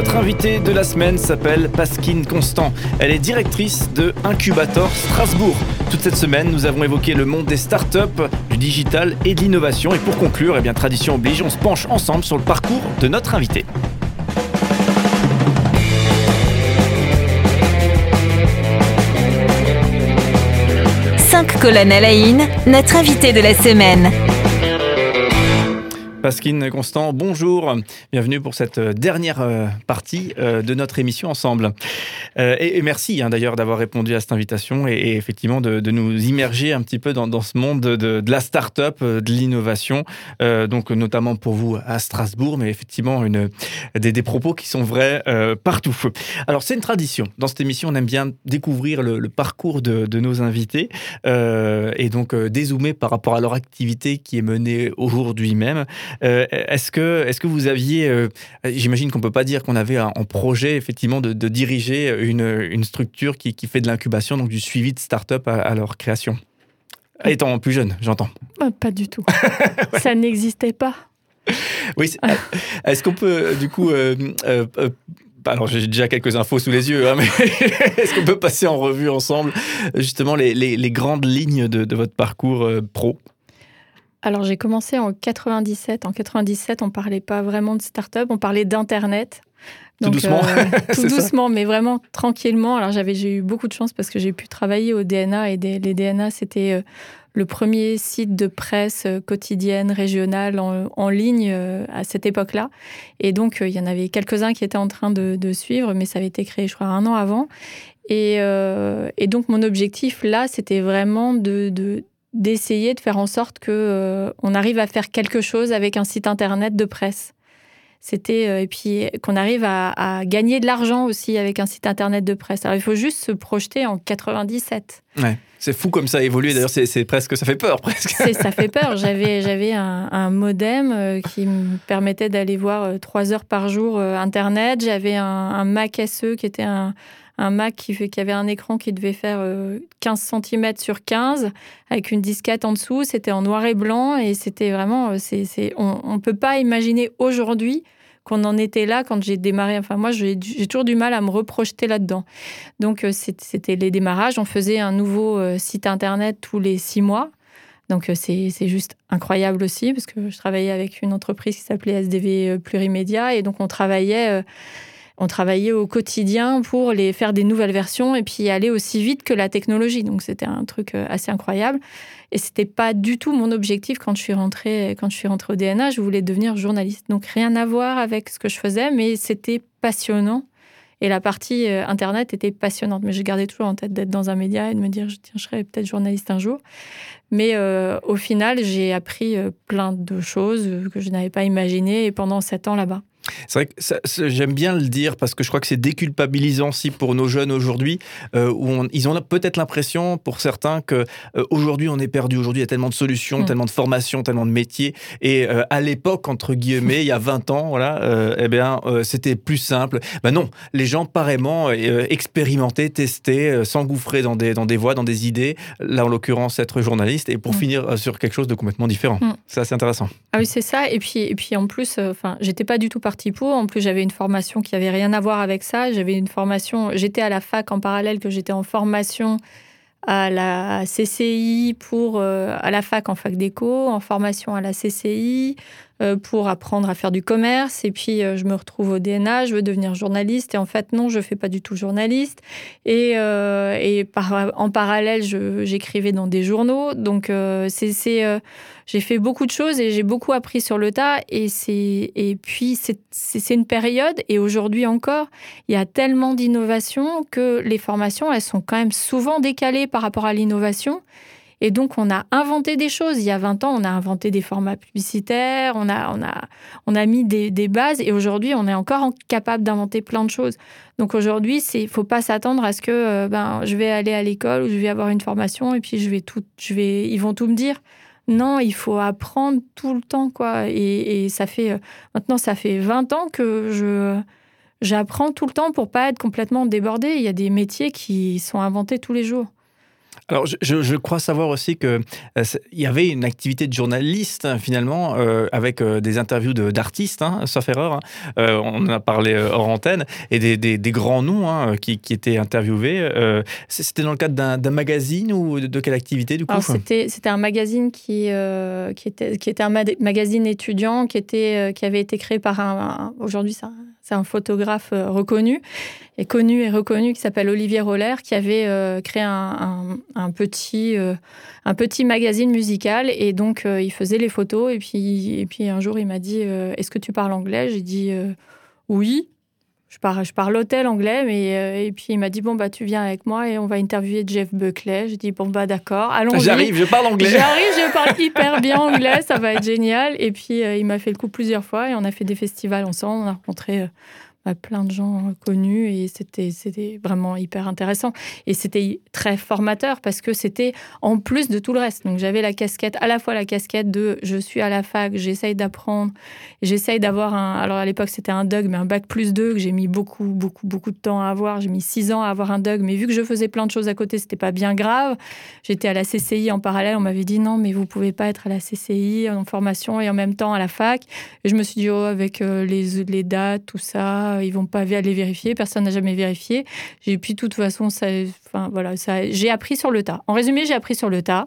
Notre invitée de la semaine s'appelle Pasquine Constant. Elle est directrice de Incubator Strasbourg. Toute cette semaine, nous avons évoqué le monde des startups, du digital et de l'innovation. Et pour conclure, eh bien, tradition oblige, on se penche ensemble sur le parcours de notre invitée. Cinq colonnes à la notre invité de la semaine. Pasquine Constant, bonjour. Bienvenue pour cette euh, dernière euh, partie euh, de notre émission ensemble. Et, merci hein, d'ailleurs d'avoir répondu à cette invitation et, effectivement de, nous immerger un petit peu dans, ce monde de, la start-up, de l'innovation, donc notamment pour vous à Strasbourg, mais effectivement une, des, propos qui sont vrais partout. Alors c'est une tradition. Dans cette émission, on aime bien découvrir le, parcours de, nos invités et donc dézoomer par rapport à leur activité qui est menée aujourd'hui même. Euh, est-ce que, est que vous aviez, euh, j'imagine qu'on peut pas dire qu'on avait en projet effectivement de, diriger une, structure qui, fait de l'incubation, donc du suivi de start-up à, leur création? Étant plus jeune, j'entends. Euh, pas du tout. Ça n'existait pas. Oui. Est-ce qu'on peut, du coup, alors j'ai déjà quelques infos sous les yeux, hein, mais est-ce qu'on peut passer en revue ensemble justement les, grandes lignes de votre parcours pro? Alors j'ai commencé en 97. En 97, on parlait pas vraiment de start-up, on parlait d'internet. Tout doucement. Euh, tout doucement, mais vraiment tranquillement. Alors j'avais j'ai eu beaucoup de chance parce que j'ai pu travailler au DNA et les DNA c'était euh, le premier site de presse euh, quotidienne régionale en, ligne à cette époque-là. Et donc il y en avait quelques-uns qui étaient en train de, suivre, mais ça avait été créé je crois un an avant. Et, et donc mon objectif là, c'était vraiment de, d'essayer de faire en sorte que euh, on arrive à faire quelque chose avec un site internet de presse. C'était euh, et puis qu'on arrive à, gagner de l'argent aussi avec un site internet de presse. Alors il faut juste se projeter en 97. Ouais. C'est fou comme ça a évolué. D'ailleurs, c'est presque, ça fait peur presque. Ça fait peur. J'avais, j'avais un, modem euh, qui me permettait d'aller voir trois heures par jour Internet. J'avais un, un, Mac SE qui était un, un Mac qui, avait un écran qui devait faire 15 euh, cm sur 15 avec une disquette en dessous. C'était en noir et blanc et c'était vraiment. Euh, c'est, on ne peut pas imaginer aujourd'hui qu'on en était là quand j'ai démarré. Enfin, moi, j'ai, toujours du mal à me reprojeter là-dedans. Donc, euh, c'était les démarrages. On faisait un nouveau site internet tous les six mois. Donc c'est juste incroyable aussi parce que je travaillais avec une entreprise qui s'appelait SDV Plurimédia et donc on travaillait on travaillait au quotidien pour les faire des nouvelles versions et puis aller aussi vite que la technologie. Donc c'était un truc euh, assez incroyable. Et c'était pas du tout mon objectif quand je suis rentrée, quand je suis rentrée au DNA. Je voulais devenir journaliste. Donc rien à voir avec ce que je faisais, mais c'était passionnant. Et la partie euh, Internet était passionnante. Mais je gardais toujours en tête d'être dans un média et de me dire, tiens, je serai peut-être journaliste un jour. Mais euh, au final, j'ai appris plein de choses que je n'avais pas imaginées pendant sept ans là-bas. C'est vrai que j'aime bien le dire parce que je crois que c'est déculpabilisant aussi pour nos jeunes aujourd'hui, euh, où ils ont peut-être l'impression, pour certains, que euh, aujourd'hui on est perdu. Aujourd'hui, il y a tellement de solutions, mm. tellement de formations, tellement de métiers. Et euh, à l'époque, entre guillemets, il y a 20 ans, voilà, eh bien, c'était plus simple. Ben non, les gens pareillement expérimentaient, testaient, s'engouffraient dans des, dans des voies, dans des idées. Là, en l'occurrence, être journaliste. Et pour mm. finir sur quelque chose de complètement différent. Mm. C'est assez intéressant. Ah oui, c'est ça. Et puis, et puis en plus, enfin, j'étais pas du tout partie En plus, j'avais une formation qui avait rien à voir avec ça. J'avais une formation. J'étais à la fac en parallèle que j'étais en formation à la CCI pour euh, à la fac en fac d'éco, en formation à la CCI pour apprendre à faire du commerce. Et puis euh, je me retrouve au DNA, je veux devenir journaliste. Et en fait non, je fais pas du tout journaliste. Et, et par, en parallèle, j'écrivais dans des journaux. Donc c'est j'ai fait beaucoup de choses et j'ai beaucoup appris sur le tas. Et, et puis, c'est une période, et aujourd'hui encore, il y a tellement d'innovation que les formations, elles sont quand même souvent décalées par rapport à l'innovation. Et donc, on a inventé des choses. Il y a 20 ans, on a inventé des formats publicitaires, on a, on a, on a mis des, bases, et aujourd'hui, on est encore capable d'inventer plein de choses. Donc aujourd'hui, il ne faut pas s'attendre à ce que euh, ben, je vais aller à l'école ou je vais avoir une formation, et puis je vais tout, je vais, ils vont tout me dire. Non, il faut apprendre tout le temps, quoi. Et, ça fait euh, maintenant, ça fait 20 ans que je j'apprends tout le temps pour pas être complètement débordée. Il y a des métiers qui sont inventés tous les jours. Alors, je, crois savoir aussi qu'il euh, y avait une activité de journaliste, hein, finalement, euh, avec euh, des interviews d'artistes, hein, sauf erreur. Hein. on en a parlé hors antenne, et des, grands noms qui, étaient interviewés. C'était dans le cadre d'un magazine ou de, quelle activité, du coup C'était un magazine qui, qui, était, qui était un magazine étudiant qui, était, qui avait été créé par un. Aujourd'hui, ça c'est un photographe euh, reconnu, et connu et reconnu, qui s'appelle Olivier Roller, qui avait euh, créé un, petit, euh, un petit magazine musical. Et donc, il faisait les photos. Et puis, et puis un jour, il m'a dit Est-ce que tu parles anglais? J'ai dit Oui. Je parle, je parle hôtel anglais, mais et puis il m'a dit bon bah tu viens avec moi et on va interviewer Jeff Buckley. J'ai dit bon bah d'accord, allons. J'arrive, je parle anglais. J'arrive, je parle hyper bien anglais, ça va être génial. Et puis il m'a fait le coup plusieurs fois et on a fait des festivals ensemble. On a rencontré plein de gens connus et c'était c'était vraiment hyper intéressant. Et c'était très formateur parce que c'était en plus de tout le reste. Donc j'avais la casquette à la fois la casquette de je suis à la fac j'essaye d'apprendre j'essaye d'avoir un alors à l'époque c'était un DUG mais un bac plus 2 que j'ai mis beaucoup beaucoup beaucoup de temps à avoir j'ai mis six ans à avoir un DUG mais vu que je faisais plein de choses à côté c'était pas bien grave. J'étais à la CCI en parallèle on m'avait dit non mais vous pouvez pas être à la CCI en formation et en même temps à la fac. Et je me suis dit oh avec euh, les les dates tout ça euh, ils vont pas aller vérifier, personne n'a jamais vérifié. Et puis, de toute façon, ça, enfin, voilà, ça, j'ai appris sur le tas. En résumé, j'ai appris sur le tas.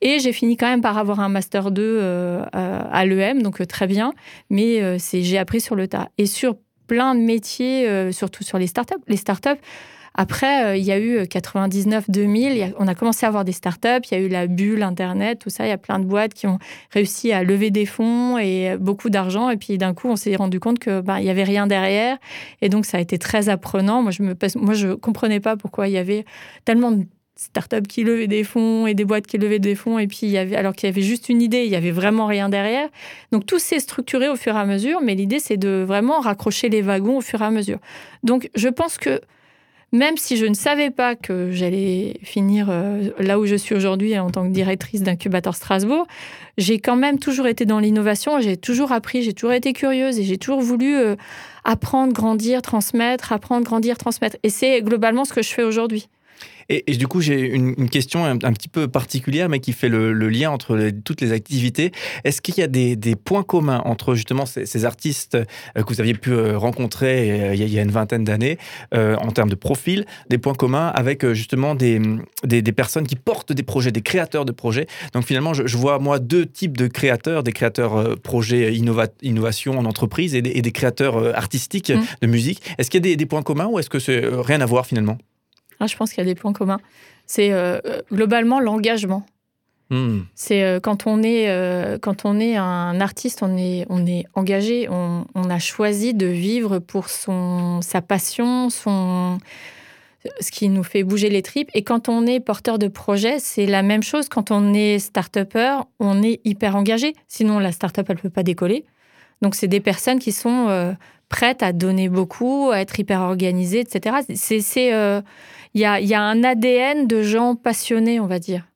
Et j'ai fini quand même par avoir un master 2 euh, à l'EM, donc euh, très bien. Mais c'est j'ai appris sur le tas. Et sur plein de métiers, surtout sur les startups. Les startups, après, euh, il y a eu 99-2000, euh, on a commencé à avoir des startups, il y a eu la bulle Internet, tout ça. Il y a plein de boîtes qui ont réussi à lever des fonds et euh, beaucoup d'argent. Et puis d'un coup, on s'est rendu compte que bah, il y avait rien derrière. Et donc, ça a été très apprenant. Moi, je je comprenais pas pourquoi il y avait tellement de startups qui levaient des fonds et des boîtes qui levaient des fonds et puis il y avait alors qu'il y avait juste une idée il y avait vraiment rien derrière donc tout s'est structuré au fur et à mesure mais l'idée c'est de vraiment raccrocher les wagons au fur et à mesure donc je pense que même si je ne savais pas que j'allais finir euh, là où je suis aujourd'hui en tant que directrice d'incubateur Strasbourg, j'ai quand même toujours été dans l'innovation, j'ai toujours appris, j'ai toujours été curieuse et j'ai toujours voulu euh, apprendre, grandir, transmettre, apprendre, grandir, transmettre. Et c'est globalement ce que je fais aujourd'hui. Et, du coup, j'ai une, question un, petit peu particulière, mais qui fait le, lien entre toutes les activités. Est-ce qu'il y a des, points communs entre justement ces, artistes euh, que vous aviez pu euh, rencontrer euh, il y a une vingtaine d'années, en termes de profil, des points communs avec justement des, des, personnes qui portent des projets, des créateurs de projets? Donc finalement, je, vois moi deux types de créateurs, des créateurs projets innovation en entreprise et des, créateurs artistiques mmh. de musique. Est-ce qu'il y a des, points communs ou est-ce que c'est rien à voir finalement? Ah, je pense qu'il y a des points communs. C'est euh, globalement l'engagement. Hmm. C'est euh, quand on est euh, quand on est un artiste, on est on est engagé, on, a choisi de vivre pour son sa passion, son ce qui nous fait bouger les tripes. Et quand on est porteur de projet, c'est la même chose. Quand on est start-upper, on est hyper engagé. Sinon, la start-up, elle peut pas décoller. Donc, c'est des personnes qui sont prêtes à donner beaucoup, à être hyper organisées, etc. C'est il y a, un ADN de gens passionnés, on va dire.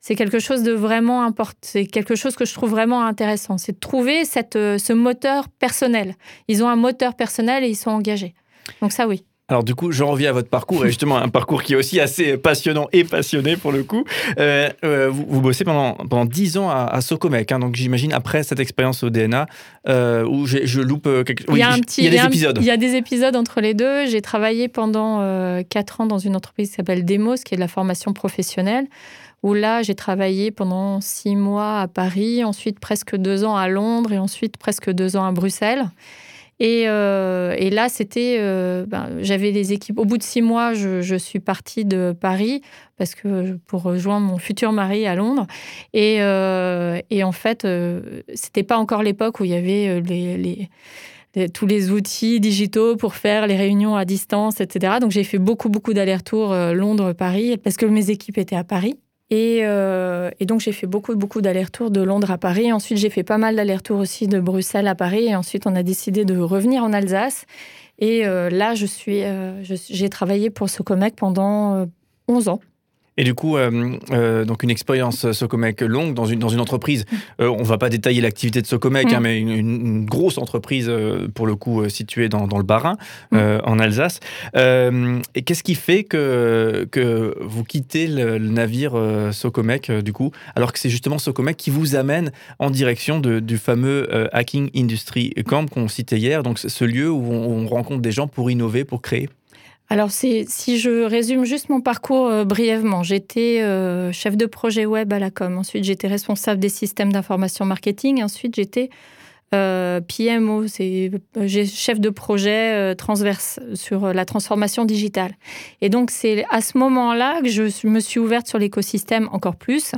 C'est quelque chose de vraiment important. C'est quelque chose que je trouve vraiment intéressant. C'est de trouver euh, ce moteur personnel. Ils ont un moteur personnel et ils sont engagés. Donc ça, oui. Alors du coup, je reviens à votre parcours, et justement un parcours qui est aussi assez passionnant et passionné pour le coup. Euh, euh, vous, bossez pendant, pendant 10 ans à, à Socomec, hein, donc j'imagine après cette expérience au DNA, euh, où je loupe quelque chose. il y a, des épisodes. il y a des épisodes entre les deux. J'ai travaillé pendant 4 ans dans une entreprise qui s'appelle Demos, qui est de la formation professionnelle, où là j'ai travaillé pendant 6 mois à Paris, ensuite presque 2 ans à Londres, et ensuite presque 2 ans à Bruxelles. Euh, et, là, c'était, euh, ben, j'avais des équipes. Au bout de six mois, je, suis partie de Paris parce que pour rejoindre mon futur mari à Londres. Et, euh, en fait, c'était pas encore l'époque où il y avait les, tous les outils digitaux pour faire les réunions à distance, etc. Donc j'ai fait beaucoup, beaucoup d'allers-retours Londres-Paris parce que mes équipes étaient à Paris. Euh, et, donc, j'ai fait beaucoup, beaucoup d'allers-retours de Londres à Paris. Ensuite, j'ai fait pas mal d'allers-retours aussi de Bruxelles à Paris. Et ensuite, on a décidé de revenir en Alsace. Et euh, là, je suis, euh, j'ai travaillé pour Socomec pendant 11 ans. Et du coup, donc une expérience Socomec longue dans une, dans une entreprise. on va pas détailler l'activité de Socomec, hein, mais une, grosse entreprise pour le coup située dans, dans le Bas-Rhin, en Alsace. et qu'est-ce qui fait que, que vous quittez le, navire Socomec, du coup, alors que c'est justement Socomec qui vous amène en direction de, du fameux Hacking Industry Camp qu'on citait hier, donc ce lieu où on, rencontre des gens pour innover, pour créer? Alors, si je résume juste mon parcours euh, brièvement, j'étais euh, chef de projet web à la com. Ensuite, j'étais responsable des systèmes d'information marketing. Ensuite, j'étais euh, PMO, c'est chef de projet transverse sur la transformation digitale. Et donc, c'est à ce moment-là que je me suis ouverte sur l'écosystème encore plus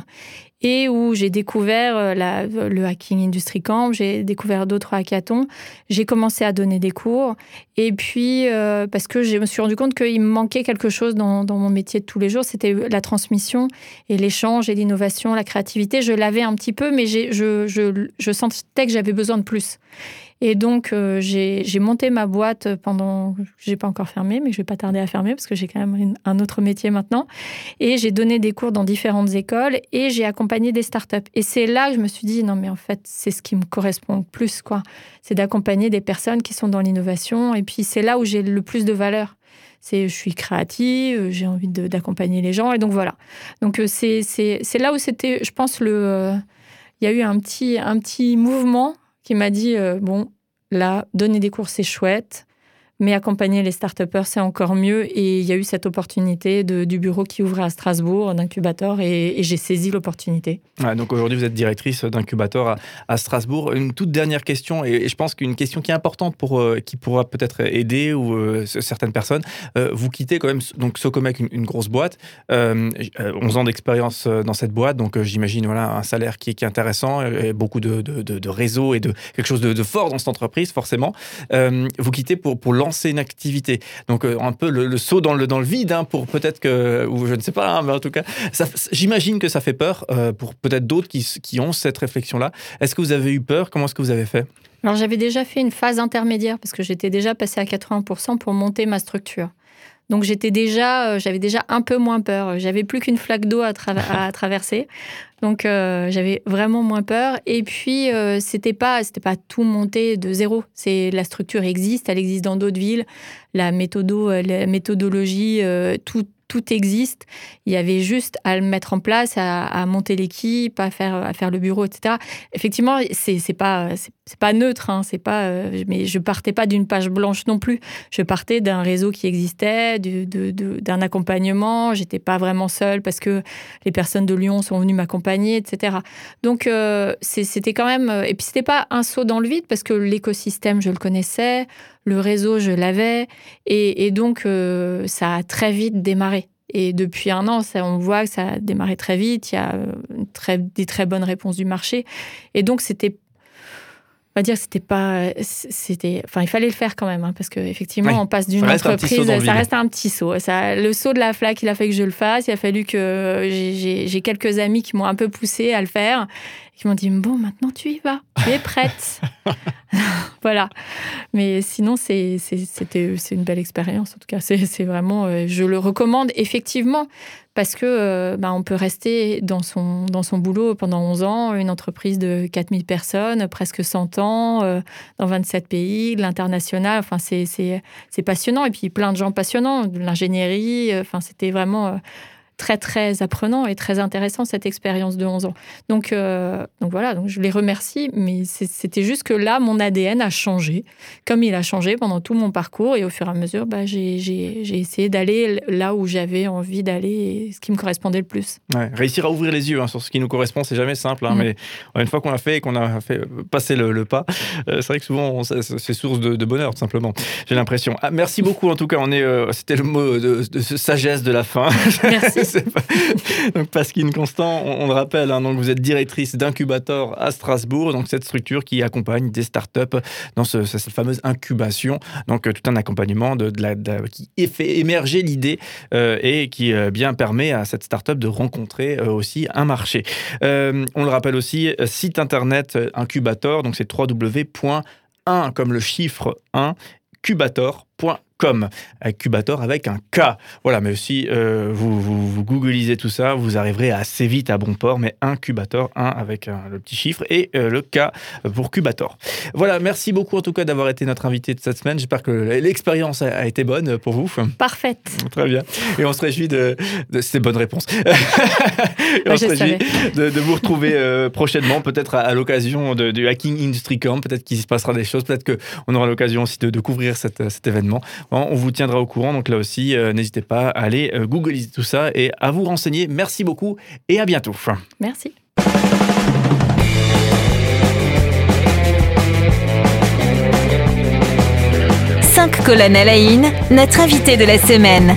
et où j'ai découvert euh, la, le Hacking Industry Camp, j'ai découvert d'autres hackathons, j'ai commencé à donner des cours, et puis euh, parce que je me suis rendu compte qu'il me manquait quelque chose dans, mon métier de tous les jours, c'était la transmission et l'échange et l'innovation, la créativité. Je l'avais un petit peu, mais je sentais que j'avais besoin de plus. Et donc, euh, j'ai monté ma boîte pendant. J'ai pas encore fermé, mais je vais pas tarder à fermer parce que j'ai quand même un autre métier maintenant. Et j'ai donné des cours dans différentes écoles et j'ai accompagné des startups. Et c'est là que je me suis dit non, mais en fait, c'est ce qui me correspond le plus, quoi. C'est d'accompagner des personnes qui sont dans l'innovation. Et puis, c'est là où j'ai le plus de valeur c'est je suis créative, j'ai envie d'accompagner les gens et donc voilà. Donc euh, c'est là où c'était, je pense le, euh, il y a eu un petit un petit mouvement qui m'a dit euh, bon, là, donner des cours, c'est chouette mais accompagner les start c'est encore mieux. Et il y a eu cette opportunité du bureau qui ouvrait à Strasbourg, d'incubateur, et, j'ai saisi l'opportunité. donc aujourd'hui, vous êtes directrice d'incubateur à, Strasbourg. Une toute dernière question, et, je pense qu'une question qui est importante pour, euh, qui pourra peut-être aider ou euh, certaines personnes. Euh, vous quittez quand même donc Socomec, une, grosse boîte, 11 ans d'expérience dans cette boîte, donc j'imagine voilà un salaire qui, est intéressant, beaucoup de, de, de, réseaux et de quelque chose de, fort dans cette entreprise, forcément. vous quittez pour, pour lancer c'est une activité. Donc euh, un peu le, saut dans le, dans le vide hein, pour peut-être que, ou je ne sais pas, hein, mais en tout cas, j'imagine que ça fait peur euh, pour peut-être d'autres qui, qui, ont cette réflexion-là. Est-ce que vous avez eu peur? Comment est-ce que vous avez fait? Alors j'avais déjà fait une phase intermédiaire parce que j'étais déjà passé à 80% pour monter ma structure. Donc j'étais déjà, euh, j'avais déjà un peu moins peur. J'avais plus qu'une flaque d'eau à, à, traverser. Donc euh, j'avais vraiment moins peur. Et puis euh, c'était pas, c'était pas tout monter de zéro. C'est la structure existe, elle existe dans d'autres villes. La méthodo, la méthodologie, tout tout existe. Il y avait juste à le mettre en place, à, monter l'équipe, à faire, faire le bureau, etc. Effectivement, c'est pas c'est pas neutre, hein, c'est pas. Euh, mais je partais pas d'une page blanche non plus. Je partais d'un réseau qui existait, d'un accompagnement. J'étais pas vraiment seule parce que les personnes de Lyon sont venues m'accompagner, etc. Donc euh, c'était quand même. Et puis c'était pas un saut dans le vide parce que l'écosystème je le connaissais, le réseau, je l'avais. Et, donc, euh, ça a très vite démarré. Et depuis un an, ça, on voit que ça a démarré très vite. Il y a très, des très bonnes réponses du marché. Et donc, c'était va dire que c'était pas c'était enfin il fallait le faire quand même hein, parce que effectivement on passe d'une entreprise ça reste un petit saut. Ça le saut de la flaque il a fait que je le fasse. Il a fallu que j'ai quelques amis qui m'ont un peu poussé à le faire qui m'ont dit bon maintenant tu y vas. Tu es prête. Voilà. Mais sinon c'est une belle expérience en tout cas. C'est vraiment euh, je le recommande effectivement parce que euh, bah, on peut rester dans son dans son boulot pendant 11 ans une entreprise de 4000 personnes presque 100 ans euh, dans 27 pays l'international. Enfin c'est passionnant. Et puis plein de gens passionnants de l'ingénierie enfin c'était vraiment très très apprenant et très intéressant cette expérience de 11 ans. Donc, euh, donc voilà, donc je les remercie, mais c'était juste que là, mon ADN a changé, comme il a changé pendant tout mon parcours, et au fur et à mesure, bah, j'ai essayé d'aller là où j'avais envie d'aller, et ce qui me correspondait le plus. réussir à ouvrir les yeux hein, sur ce qui nous correspond, c'est jamais simple, hein, mm. mais une fois qu'on l'a fait et qu'on a fait passer le, pas, euh, c'est vrai que souvent c'est source de, bonheur, tout simplement. J'ai l'impression. Ah, merci beaucoup en tout cas, on est, euh, c'était le mot de, de, sagesse de la fin. Merci. donc Pasquine Constant, on, le rappelle, hein, donc vous êtes directrice d'incubateur à Strasbourg, donc cette structure qui accompagne des startups dans cette fameuse incubation, donc euh, tout un accompagnement de, qui fait émerger l'idée euh, et qui euh, bien permet à cette startup de rencontrer aussi un marché. on le rappelle aussi, site internet incubator, donc c'est www.1 comme le chiffre 1 cubator.com com, incubator avec un K. Voilà, mais si euh, vous, vous, vous, googlisez tout ça, vous arriverez assez vite à bon port, mais incubator, 1 avec le petit chiffre et euh, le K pour Cubator. Voilà, merci beaucoup en tout cas d'avoir été notre invité de cette semaine. J'espère que l'expérience a, été bonne pour vous. Parfaite. Très bien. Et on se réjouit de, de ces bonnes réponses. on se réjouit de, de, vous retrouver euh, prochainement, peut-être à, l'occasion du Hacking Industry Camp. Peut-être qu'il se passera des choses. Peut-être qu'on aura l'occasion aussi de, couvrir cet événement. On vous tiendra au courant. Donc là aussi, euh, n'hésitez pas à aller euh, googliser tout ça et à vous renseigner. Merci beaucoup et à bientôt. Merci. 5 colonnes à la notre invité de la semaine.